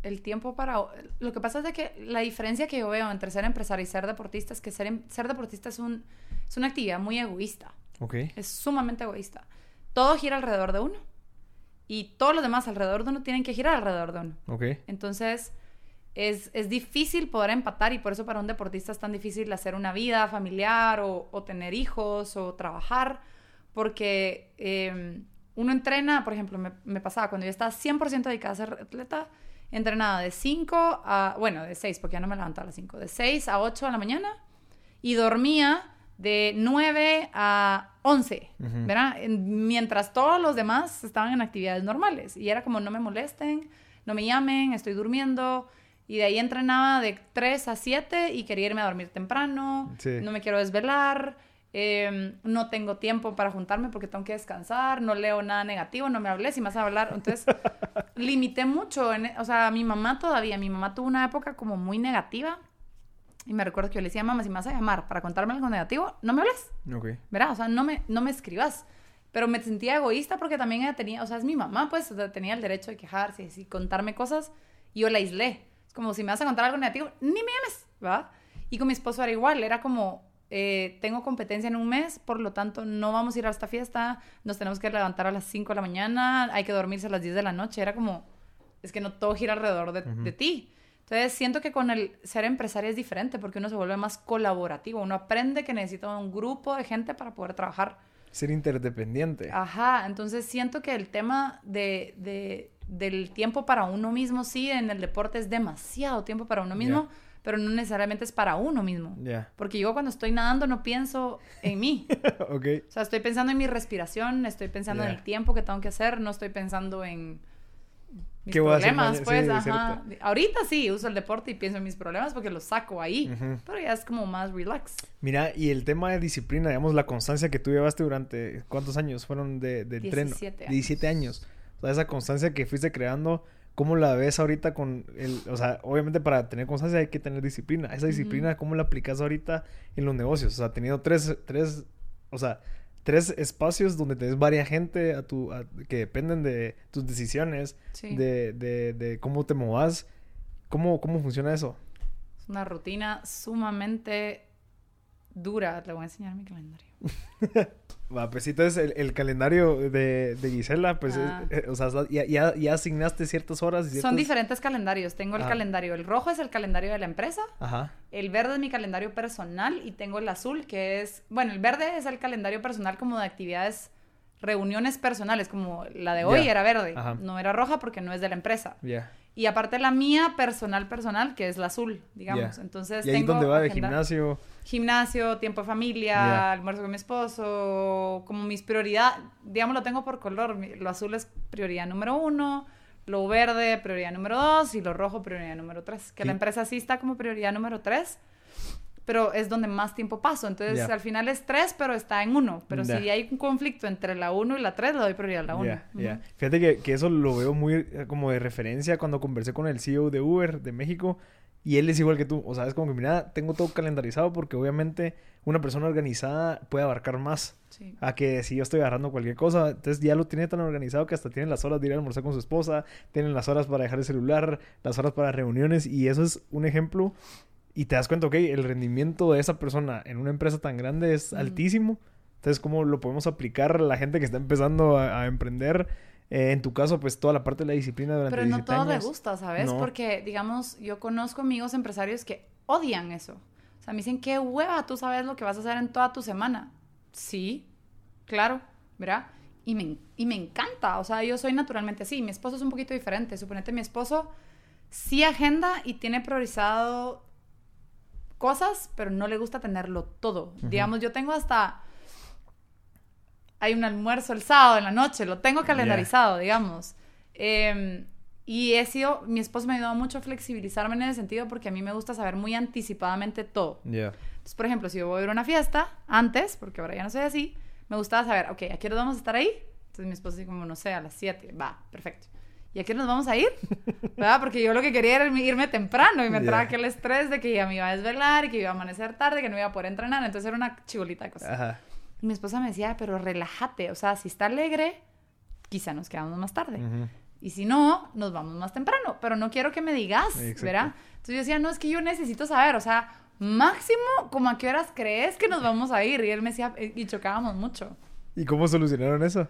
el tiempo para... Lo que pasa es de que la diferencia que yo veo entre ser empresario y ser deportista es que ser, em, ser deportista es, un, es una actividad muy egoísta. Ok. Es sumamente egoísta. Todo gira alrededor de uno. Y todos los demás alrededor de uno tienen que girar alrededor de uno. Ok. Entonces, es, es difícil poder empatar y por eso para un deportista es tan difícil hacer una vida familiar o, o tener hijos o trabajar. Porque em, uno entrena, por ejemplo, me, me pasaba cuando yo estaba 100% dedicada a ser atleta entrenaba de 5 a, bueno, de 6, porque ya no me levantaba a las 5, de 6 a 8 de la mañana y dormía de 9 a 11, ¿verdad? Mientras todos los demás estaban en actividades normales. Y era como, no me molesten, no me llamen, estoy durmiendo. Y de ahí entrenaba de 3 a 7 y quería irme a dormir temprano, no me quiero desvelar. Em, no tengo tiempo para juntarme porque tengo que descansar, no leo nada negativo, no me hables si me vas a hablar. Entonces, [laughs] limité mucho. En, o sea, mi mamá todavía, mi mamá tuvo una época como muy negativa. Y me recuerdo que yo le decía, mamá, si me vas a llamar para contarme algo negativo, no me hables. Ok. ¿Verdad? O sea, no me, no me escribas. Pero me sentía egoísta porque también ella tenía, o sea, es mi mamá, pues, tenía el derecho de quejarse y contarme cosas. Y yo la aislé. Es como si me vas a contar algo negativo, ni me llames, ¿verdad? Y con mi esposo era igual, era como, eh, tengo competencia en un mes, por lo tanto no vamos a ir a esta fiesta, nos tenemos que levantar a las 5 de la mañana, hay que dormirse a las 10 de la noche, era como, es que no todo gira alrededor de, ti. Entonces siento que con el ser empresario es diferente porque uno se vuelve más colaborativo, uno aprende que necesita un grupo de gente para poder trabajar. Ser interdependiente. Ajá, entonces siento que el tema de, del tiempo para uno mismo, sí, en el deporte es demasiado tiempo para uno mismo pero no necesariamente es para uno mismo. Porque yo cuando estoy nadando no pienso en mí. [laughs] ok. O sea, estoy pensando en mi respiración, estoy pensando en el tiempo que tengo que hacer, no estoy pensando en mis problemas, pues, ajá. Ahorita sí uso el deporte y pienso en mis problemas porque los saco ahí, pero ya es como más relax. Mira, y el tema de disciplina, digamos, la constancia que tú llevaste durante, ¿cuántos años fueron de, de 17 Años. 17 años. O sea, esa constancia que fuiste creando ¿Cómo la ves ahorita con el, o sea, obviamente para tener constancia hay que tener disciplina. Esa disciplina, ¿cómo la aplicas ahorita en los negocios? O sea, teniendo tres, tres, o sea, tres espacios donde tenés varias gente a tu, que dependen de tus decisiones, de, de, de, cómo te movas. ¿Cómo, ¿Cómo funciona eso? Es una rutina sumamente dura. Le voy a enseñar mi calendario. [laughs] Va, pues entonces el, calendario de, Gisela, pues, ah. eh, o sea, ya, ya, asignaste ciertas horas. Son diferentes calendarios. Tengo el ah. calendario, el rojo es el calendario de la empresa. Ajá. El verde es mi calendario personal y tengo el azul que es, bueno, el verde es el calendario personal como de actividades, reuniones personales, como la de hoy era verde, no era roja porque no es de la empresa. Ya. Y aparte la mía personal, personal, que es la azul, digamos. Entonces ¿Y ahí tengo dónde va de gimnasio? Gimnasio, tiempo de familia, almuerzo con mi esposo, como mis prioridades, digamos, lo tengo por color. Lo azul es prioridad número uno, lo verde prioridad número dos y lo rojo prioridad número tres. Que la empresa sí está como prioridad número tres pero es donde más tiempo paso. Entonces, al final es tres, pero está en uno. Pero si hay un conflicto entre la uno y la tres, le doy prioridad a la uno. Fíjate que, que, eso lo veo muy eh, como de referencia cuando conversé con el CEO de Uber de México. Y él es igual que tú. O sea, es como que, mira, tengo todo calendarizado porque obviamente una persona organizada puede abarcar más. A que si yo estoy agarrando cualquier cosa, entonces ya lo tiene tan organizado que hasta tiene las horas de ir a almorzar con su esposa, tienen las horas para dejar el celular, las horas para reuniones. Y eso es un ejemplo y te das cuenta, ok, el rendimiento de esa persona en una empresa tan grande es altísimo Entonces, ¿cómo lo podemos aplicar a la gente que está empezando a, emprender? Eh, en tu caso, pues toda la parte de la disciplina durante Pero no todo le gusta, ¿sabes? Porque, digamos, yo conozco amigos empresarios que odian eso. O sea, me dicen, qué hueva, tú sabes lo que vas a hacer en toda tu semana. Sí, claro, ¿verdad? Y me, y me encanta, o sea, yo soy naturalmente así. Mi esposo es un poquito diferente. Suponete, mi esposo sí agenda y tiene priorizado cosas, pero no le gusta tenerlo todo. Digamos, yo tengo hasta... Hay un almuerzo el sábado en la noche, lo tengo calendarizado, digamos. Em, y he sido, mi esposo me ha ayudado mucho a flexibilizarme en ese sentido porque a mí me gusta saber muy anticipadamente todo. Entonces, por ejemplo, si yo voy a ir a una fiesta antes, porque ahora ya no soy así, me gustaba saber, ok, ¿a qué hora vamos a estar ahí? Entonces mi esposo dice como, no sé, a las 7, va, perfecto. ¿y a qué nos vamos a ir? [laughs] ¿Verdad? Porque yo lo que quería era irme temprano y me entraba aquel estrés de que ya me iba a desvelar y que iba a amanecer tarde, que no iba a poder entrenar. Entonces era una chibolita de cosas. Y mi esposa me decía, pero relájate, o sea, si está alegre, quizá nos quedamos más tarde. Y si no, nos vamos más temprano. Pero no quiero que me digas, ¿verdad? Entonces yo decía, no, es que yo necesito saber, o sea, máximo, como a qué horas crees que nos vamos a ir? Y él me decía, y chocábamos mucho. ¿Y cómo solucionaron eso?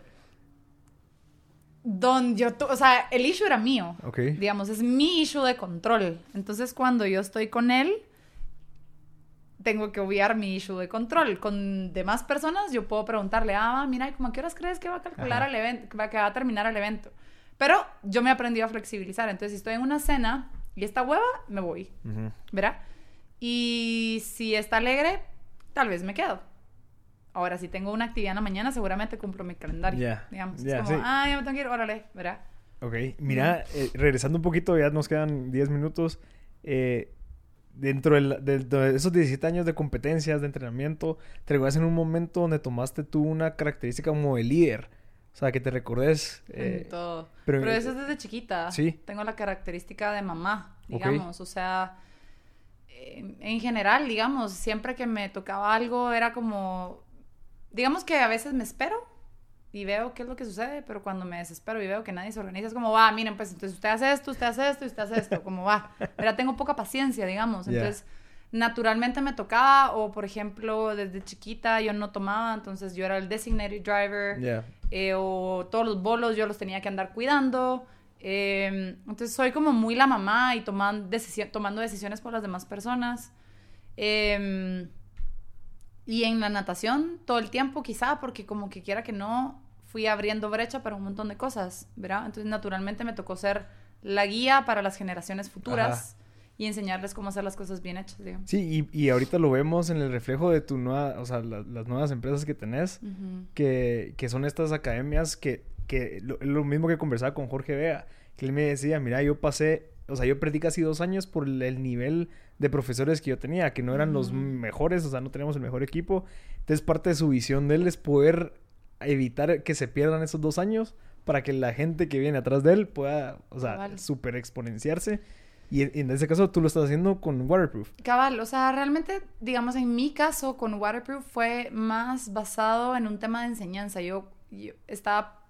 donde yo, o sea, el issue era mío. Ok. Digamos, es mi issue de control. Entonces, cuando yo estoy con él, tengo que obviar mi issue de control. Con demás personas, yo puedo preguntarle, ah, mira, ¿cómo a qué horas crees que va a calcular el evento, que va a terminar el evento? Pero yo me he aprendido a flexibilizar. Entonces, si estoy en una cena y está hueva, me voy. ¿Verdad? Y si está alegre, tal vez me quedo. Ahora, si tengo una actividad en la mañana, seguramente cumplo mi calendario. Digamos, es como, ah, ya me tengo que ir, órale, ¿verdad? Ok, mira, eh, regresando un poquito, ya nos quedan 10 minutos. Eh, dentro de, esos 17 años de competencias, de entrenamiento, te recuerdas en un momento donde tomaste tú una característica como de líder. O sea, que te recordes. Eh, todo. Pero, eso es desde chiquita. Sí. Tengo la característica de mamá, digamos. O sea, en general, digamos, siempre que me tocaba algo era como digamos que a veces me espero y veo qué es lo que sucede, pero cuando me desespero y veo que nadie se organiza, es como, va, miren, pues entonces usted hace esto, usted hace esto y usted hace esto, [laughs] como va. Pero tengo poca paciencia, digamos. Entonces, naturalmente me tocaba, o por ejemplo, desde chiquita yo no tomaba, entonces yo era el designated driver, eh, o todos los bolos yo los tenía que andar cuidando. Em, entonces, soy como muy la mamá y tomando decisiones por las demás personas. Eh, y en la natación, todo el tiempo quizá, porque como que quiera que no, fui abriendo brecha para un montón de cosas, ¿verdad? Entonces naturalmente me tocó ser la guía para las generaciones futuras. Y enseñarles cómo hacer las cosas bien hechas, digamos. Sí, y, y ahorita lo vemos en el reflejo de tu nueva, o sea, las nuevas empresas que tenés, que, que, son estas academias que, que lo, lo mismo que conversaba con Jorge Vea, que él me decía, mira, yo pasé o sea, yo perdí casi dos años por el nivel de profesores que yo tenía, que no eran los mejores, o sea, no teníamos el mejor equipo. Entonces, parte de su visión de él es poder evitar que se pierdan esos dos años para que la gente que viene atrás de él pueda, o sea, super exponenciarse. Y en, ese caso tú lo estás haciendo con Waterproof. Cabal, o sea, realmente, digamos, en mi caso con Waterproof fue más basado en un tema de enseñanza. Yo, yo estaba,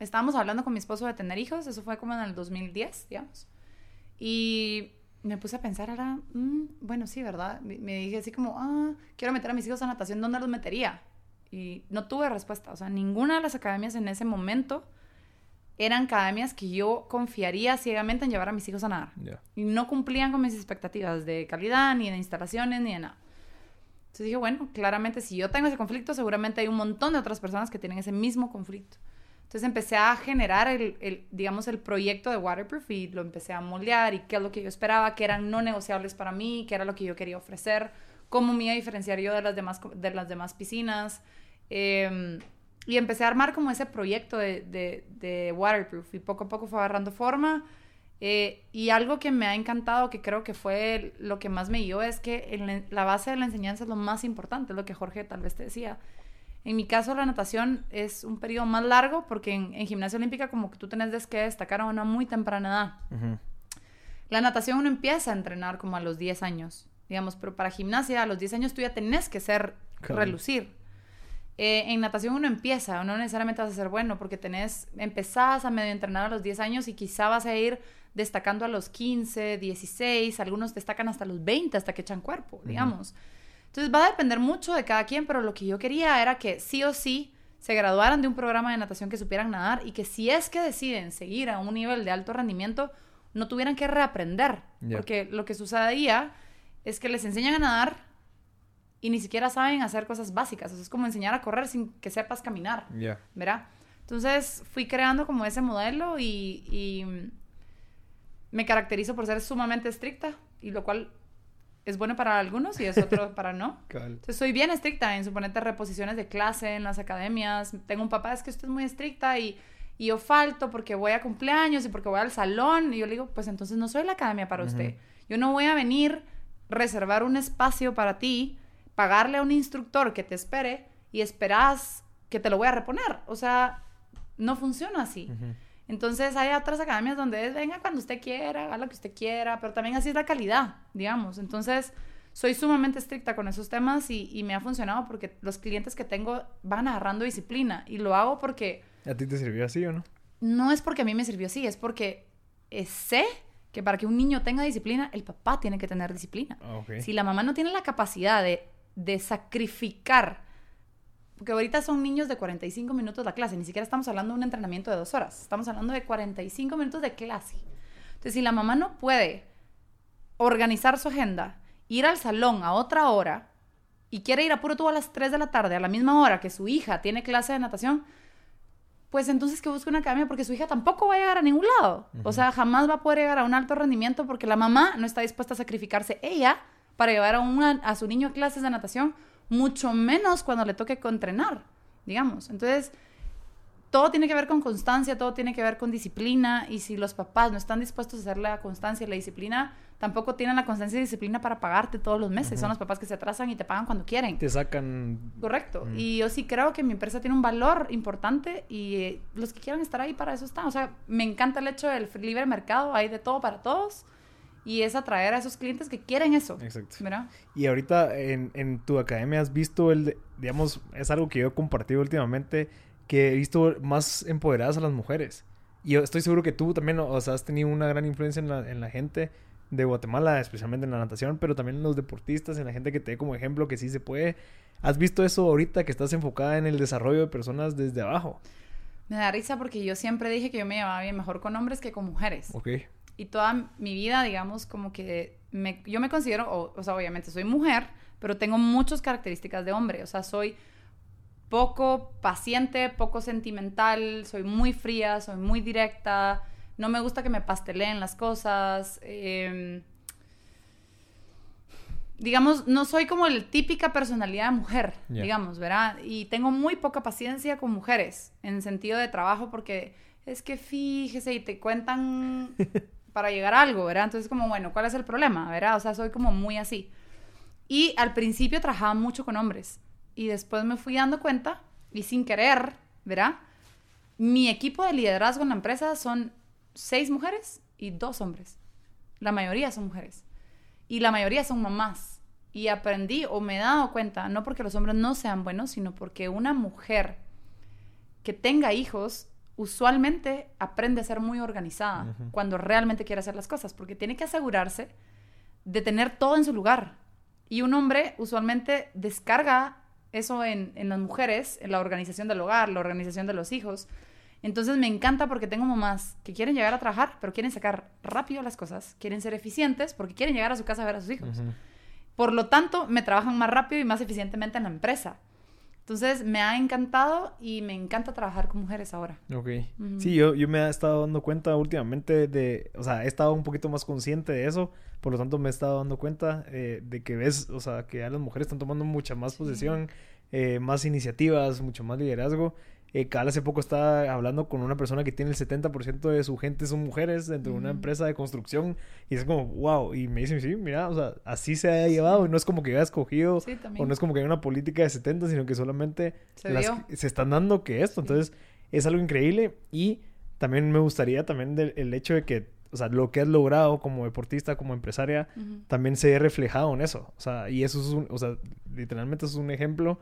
estábamos hablando con mi esposo de tener hijos, eso fue como en el 2010, digamos. Y me puse a pensar, ahora, mm, bueno, sí, ¿verdad? Me dije así como, ah, quiero meter a mis hijos a natación, ¿dónde los metería? Y no tuve respuesta. O sea, ninguna de las academias en ese momento eran academias que yo confiaría ciegamente en llevar a mis hijos a nadar. Y no cumplían con mis expectativas de calidad, ni de instalaciones, ni de nada. Entonces dije, bueno, claramente si yo tengo ese conflicto, seguramente hay un montón de otras personas que tienen ese mismo conflicto. Entonces empecé a generar el, digamos, el proyecto de Waterproof y lo empecé a moldear y qué es lo que yo esperaba, qué eran no negociables para mí, qué era lo que yo quería ofrecer, cómo me iba a diferenciar yo de las demás, de las demás piscinas. Em, y empecé a armar como ese proyecto de, de, Waterproof y poco a poco fue agarrando forma. Eh, y algo que me ha encantado, que creo que fue lo que más me guió, es que la base de la enseñanza es lo más importante, lo que Jorge tal vez te decía. En mi caso, la natación es un periodo más largo porque en, gimnasia olímpica como que tú tenés que destacar a una muy temprana edad. La natación uno empieza a entrenar como a los 10 años, digamos, pero para gimnasia a los 10 años tú ya tenés que ser, relucir. Eh, en natación uno empieza, no necesariamente vas a ser bueno porque tenés, empezás a medio entrenar a los 10 años y quizá vas a ir destacando a los 15, 16, algunos destacan hasta los 20 hasta que echan cuerpo, digamos. Entonces va a depender mucho de cada quien, pero lo que yo quería era que sí o sí se graduaran de un programa de natación que supieran nadar y que si es que deciden seguir a un nivel de alto rendimiento, no tuvieran que reaprender. Porque lo que sucedía es que les enseñan a nadar y ni siquiera saben hacer cosas básicas. es como enseñar a correr sin que sepas caminar. ¿Verdad? Entonces fui creando como ese modelo y, y me caracterizo por ser sumamente estricta y lo cual es bueno para algunos y es otro [laughs] para no. Entonces soy bien estricta en suponerte reposiciones de clase en las academias. Tengo un papá, es que usted es muy estricta y, y, yo falto porque voy a cumpleaños y porque voy al salón. Y yo le digo, pues entonces no soy la academia para usted. Yo no voy a venir, reservar un espacio para ti, pagarle a un instructor que te espere y esperas que te lo voy a reponer. O sea, no funciona así. Entonces hay otras academias donde es, venga cuando usted quiera, haga lo que usted quiera, pero también así es la calidad, digamos. Entonces soy sumamente estricta con esos temas y, me ha funcionado porque los clientes que tengo van agarrando disciplina y lo hago porque... ¿A ti te sirvió así o no? No es porque a mí me sirvió así, es porque eh, sé que para que un niño tenga disciplina, el papá tiene que tener disciplina. Ah, si la mamá no tiene la capacidad de, de sacrificar porque ahorita son niños de 45 minutos la clase, ni siquiera estamos hablando de un entrenamiento de dos horas, estamos hablando de 45 minutos de clase. Entonces, si la mamá no puede organizar su agenda, ir al salón a otra hora y quiere ir a puro tú a las 3 de la tarde, a la misma hora que su hija tiene clase de natación, pues entonces que busque una academia porque su hija tampoco va a llegar a ningún lado. O sea, jamás va a poder llegar a un alto rendimiento porque la mamá no está dispuesta a sacrificarse ella para llevar a, a su niño a clases de natación mucho menos cuando le toque entrenar, digamos. Entonces, todo tiene que ver con constancia, todo tiene que ver con disciplina, y si los papás no están dispuestos a hacer la constancia y la disciplina, tampoco tienen la constancia y disciplina para pagarte todos los meses. Son los papás que se atrasan y te pagan cuando quieren. Te sacan. Correcto. Y yo sí creo que mi empresa tiene un valor importante y eh, los que quieran estar ahí para eso están. O sea, me encanta el hecho del libre mercado, hay de todo para todos y es atraer a esos clientes que quieren eso. Exacto. ¿verdad? Y ahorita en, en, tu academia has visto el, digamos, es algo que yo he compartido últimamente, que he visto más empoderadas a las mujeres. Y yo estoy seguro que tú también, o sea, has tenido una gran influencia en la, en la gente de Guatemala, especialmente en la natación, pero también en los deportistas, en la gente que te dé como ejemplo que sí se puede. ¿Has visto eso ahorita que estás enfocada en el desarrollo de personas desde abajo? Me da risa porque yo siempre dije que yo me llevaba bien mejor con hombres que con mujeres. Ok y toda mi vida, digamos, como que me, yo me considero, o, sea, obviamente soy mujer, pero tengo muchas características de hombre, o sea, soy poco paciente, poco sentimental, soy muy fría, soy muy directa, no me gusta que me pasteleen las cosas. Em, digamos, no soy como la típica personalidad de mujer, digamos, ¿verdad? Y tengo muy poca paciencia con mujeres en sentido de trabajo porque es que fíjese y te cuentan [laughs] para llegar a algo, ¿verdad? Entonces, como, bueno, ¿cuál es el problema, verdad? O sea, soy como muy así. Y al principio trabajaba mucho con hombres. Y después me fui dando cuenta, y sin querer, ¿verdad? Mi equipo de liderazgo en la empresa son seis mujeres y dos hombres. La mayoría son mujeres. Y la mayoría son mamás. Y aprendí o me he dado cuenta, no porque los hombres no sean buenos, sino porque una mujer que tenga hijos usualmente aprende a ser muy organizada cuando realmente quiere hacer las cosas, porque tiene que asegurarse de tener todo en su lugar. Y un hombre usualmente descarga eso en, las mujeres, en la organización del hogar, la organización de los hijos. Entonces me encanta porque tengo mamás que quieren llegar a trabajar, pero quieren sacar rápido las cosas, quieren ser eficientes porque quieren llegar a su casa a ver a sus hijos. Por lo tanto, me trabajan más rápido y más eficientemente en la empresa. Entonces me ha encantado y me encanta trabajar con mujeres ahora. Ok. Sí, yo, yo me he estado dando cuenta últimamente de, o sea, he estado un poquito más consciente de eso, por lo tanto me he estado dando cuenta eh, de que ves, o sea, que ya las mujeres están tomando mucha más posesión, eh, más iniciativas, mucho más liderazgo eh, hace poco estaba hablando con una persona que tiene el 70% de su gente son mujeres dentro de una empresa de construcción y es como, wow, y me dicen, sí, mira, o sea, así se ha llevado y no es como que haya escogido o no es como que haya una política de 70, sino que solamente se, están dando que esto, entonces es algo increíble y también me gustaría también el hecho de que, o sea, lo que has logrado como deportista, como empresaria, también se ve reflejado en eso, o sea, y eso es un, o sea, literalmente es un ejemplo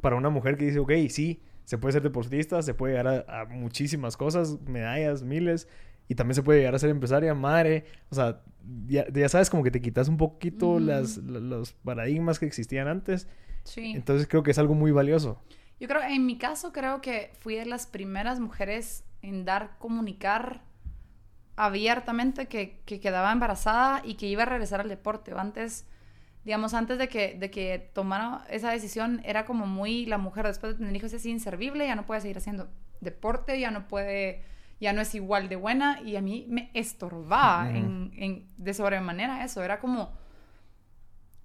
para una mujer que dice, ok, sí, se puede ser deportista, se puede llegar a, muchísimas cosas, medallas, miles, y también se puede llegar a ser empresaria, madre, o sea, ya, ya sabes como que te quitas un poquito las, los paradigmas que existían antes. Sí. Entonces creo que es algo muy valioso. Yo creo, en mi caso, creo que fui de las primeras mujeres en dar, comunicar abiertamente que, que quedaba embarazada y que iba a regresar al deporte. Antes, digamos, antes de que, de que tomara esa decisión, era como muy la mujer después de tener hijos es inservible, ya no puede seguir haciendo deporte, ya no puede, ya no es igual de buena y a mí me estorbaba en, en, de sobremanera eso. Era como,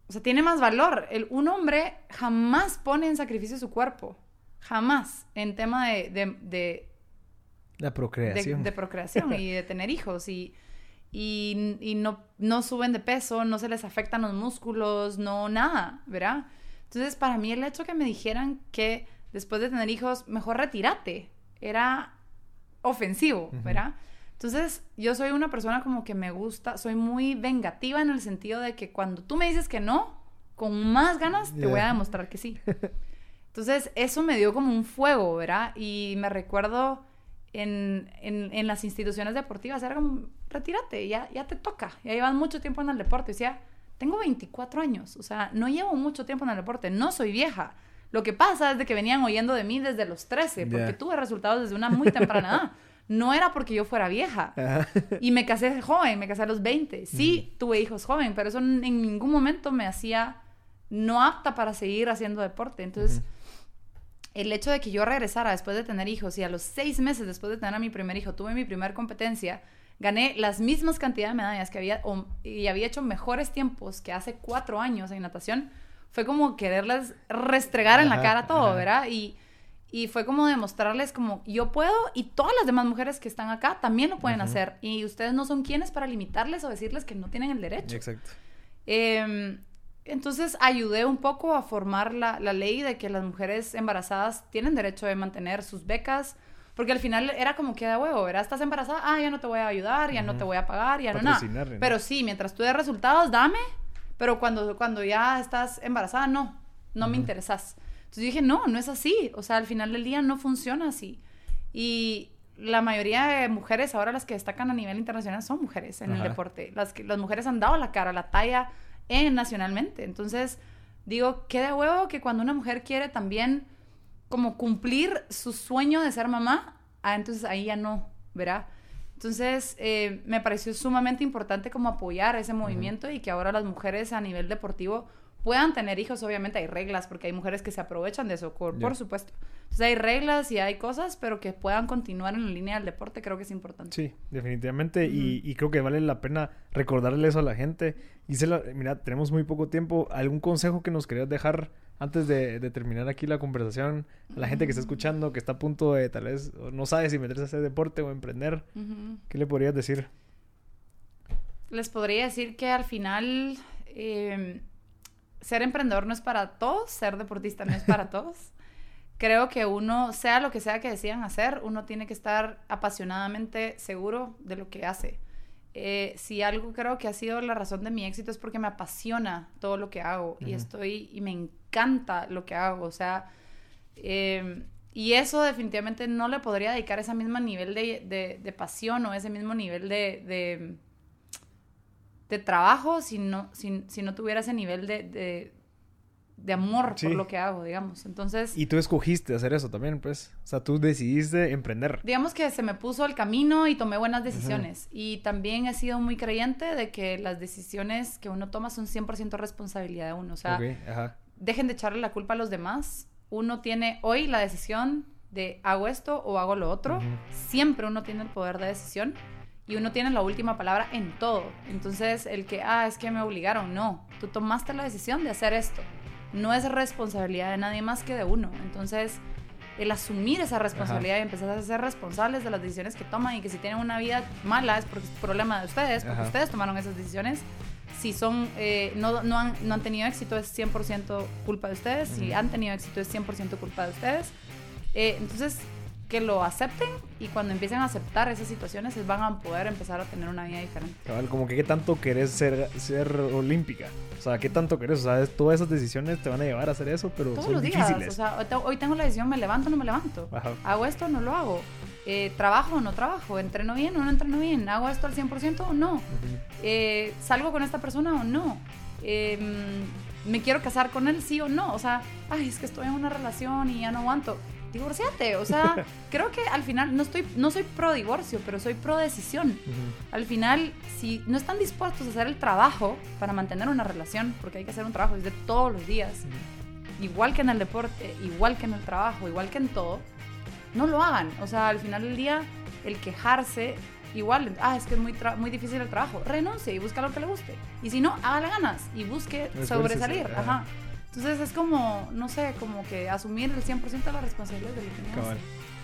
o sea, tiene más valor. El, un hombre jamás pone en sacrificio su cuerpo, jamás, en tema de, de la procreación. De, procreación y de tener hijos. Y, y, no, no suben de peso, no se les afectan los músculos, no nada, ¿verdad? Entonces, para mí el hecho que me dijeran que después de tener hijos, mejor retírate, era ofensivo, ¿verdad? Entonces, yo soy una persona como que me gusta, soy muy vengativa en el sentido de que cuando tú me dices que no, con más ganas te voy a demostrar que sí. Entonces, eso me dio como un fuego, ¿verdad? Y me recuerdo en, en, las instituciones deportivas era como, retírate, ya, ya te toca, ya llevas mucho tiempo en el deporte. Y decía, tengo 24 años, o sea, no llevo mucho tiempo en el deporte, no soy vieja. Lo que pasa es de que venían oyendo de mí desde los 13, porque tuve resultados desde una muy temprana edad. No era porque yo fuera vieja. [laughs] Y me casé joven, me casé a los 20. Sí, tuve hijos joven, pero eso en ningún momento me hacía no apta para seguir haciendo deporte. Entonces el hecho de que yo regresara después de tener hijos y a los seis meses después de tener a mi primer hijo tuve mi primera competencia, gané las mismas cantidades de medallas que había y había hecho mejores tiempos que hace cuatro años en natación, fue como quererles restregar en la cara todo, ¿verdad? Y, y fue como demostrarles como yo puedo y todas las demás mujeres que están acá también lo pueden hacer y ustedes no son quienes para limitarles o decirles que no tienen el derecho. Exacto. Eh, entonces ayudé un poco a formar la, ley de que las mujeres embarazadas tienen derecho de mantener sus becas, porque al final era como que da huevo, ¿verdad? Estás embarazada, ah, ya no te voy a ayudar, ya no te voy a pagar, ya no nada. Pero sí, mientras tú des resultados, dame, pero cuando, cuando ya estás embarazada, no, no me interesas. Entonces dije, no, no es así, o sea, al final del día no funciona así. Y la mayoría de mujeres ahora las que destacan a nivel internacional son mujeres en el deporte. Las, que, las mujeres han dado la cara, la talla en nacionalmente. Entonces, digo, qué huevo que cuando una mujer quiere también como cumplir su sueño de ser mamá, ah, entonces ahí ya no, ¿verdad? Entonces, eh, me pareció sumamente importante como apoyar ese movimiento y que ahora las mujeres a nivel deportivo puedan tener hijos, obviamente hay reglas, porque hay mujeres que se aprovechan de eso, por, supuesto. Entonces hay reglas y hay cosas, pero que puedan continuar en la línea del deporte creo que es importante. Sí, definitivamente, y, creo que vale la pena recordarle eso a la gente. Y se mira, tenemos muy poco tiempo. ¿Algún consejo que nos querías dejar antes de, terminar aquí la conversación? A la gente que está escuchando, que está a punto de tal vez, no sabe si meterse a hacer deporte o emprender, ¿qué le podrías decir? Les podría decir que al final... Eh, ser emprendedor no es para todos, ser deportista no es para [laughs] todos. Creo que uno, sea lo que sea que decidan hacer, uno tiene que estar apasionadamente seguro de lo que hace. Eh, si algo creo que ha sido la razón de mi éxito es porque me apasiona todo lo que hago y estoy y me encanta lo que hago. O sea, em, y eso definitivamente no le podría dedicar ese mismo nivel de, de, pasión o ese mismo nivel de de trabajo si no, si, si no tuviera ese nivel de, de, amor por lo que hago, digamos. Entonces... Y tú escogiste hacer eso también, pues. O sea, tú decidiste emprender. Digamos que se me puso el camino y tomé buenas decisiones. Y también he sido muy creyente de que las decisiones que uno toma son 100% responsabilidad de uno. O sea, dejen de echarle la culpa a los demás. Uno tiene hoy la decisión de hago esto o hago lo otro. Siempre uno tiene el poder de decisión y uno tiene la última palabra en todo. Entonces, el que, ah, es que me obligaron, no, tú tomaste la decisión de hacer esto. No es responsabilidad de nadie más que de uno. Entonces, el asumir esa responsabilidad y empezar a ser responsables de las decisiones que toman y que si tienen una vida mala es porque es problema de ustedes, porque ustedes tomaron esas decisiones. Si son, eh, no, no, han, no, han, tenido éxito es 100% culpa de ustedes, si han tenido éxito es 100% culpa de ustedes. Eh, entonces, que lo acepten y cuando empiecen a aceptar esas situaciones van a poder empezar a tener una vida diferente. como que qué tanto querés ser, ser olímpica. O sea, qué tanto querés. O sea, todas esas decisiones te van a llevar a hacer eso, pero Todos los días. O sea, hoy tengo la decisión, me levanto o no me levanto. Hago esto o no lo hago. Eh, ¿Trabajo o no trabajo? ¿Entreno bien o no entreno bien? ¿Hago esto al 100% o no? Eh, ¿Salgo con esta persona o no? Em, ¿Me quiero casar con él sí o no? O sea, ay, es que estoy en una relación y ya no aguanto divorciate. O sea, [laughs] creo que al final no estoy, no soy pro divorcio, pero soy pro decisión. Al final, si no están dispuestos a hacer el trabajo para mantener una relación, porque hay que hacer un trabajo desde todos los días, igual que en el deporte, igual que en el trabajo, igual que en todo, no lo hagan. O sea, al final del día, el quejarse, igual, ah, es que es muy, muy difícil el trabajo, renuncie y busca lo que le guste. Y si no, hágale ganas y busque sobresalir. Ajá. Entonces es como, no sé, como que asumir el 100% de la responsabilidad de lo que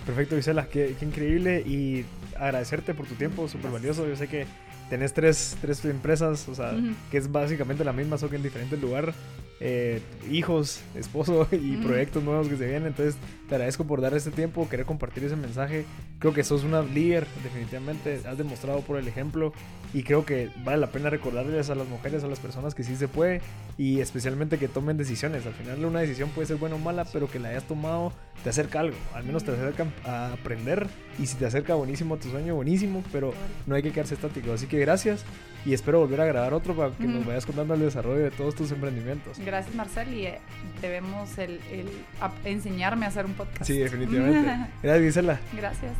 Perfecto, Gisela, qué, qué, increíble y agradecerte por tu tiempo, súper valioso. Yo sé que tenés tres, tres empresas, o sea, que es básicamente la misma, solo que en diferentes lugares. Eh, hijos, esposo [laughs] y proyectos nuevos que se vienen. Entonces, te agradezco por dar este tiempo, querer compartir ese mensaje. Creo que sos una líder, definitivamente. Has demostrado por el ejemplo y creo que vale la pena recordarles a las mujeres, a las personas que sí se puede y especialmente que tomen decisiones. Al final, una decisión puede ser buena o mala, pero que la hayas tomado te acerca algo. Al menos te acerca a aprender y si te acerca buenísimo a tu sueño, buenísimo, pero no hay que quedarse estático. Así que gracias y espero volver a grabar otro para que nos vayas contando el desarrollo de todos tus emprendimientos. Gracias Marcel y eh, debemos el, el enseñarme a hacer un podcast. Sí, definitivamente. [laughs] Gracias Gisela. Gracias.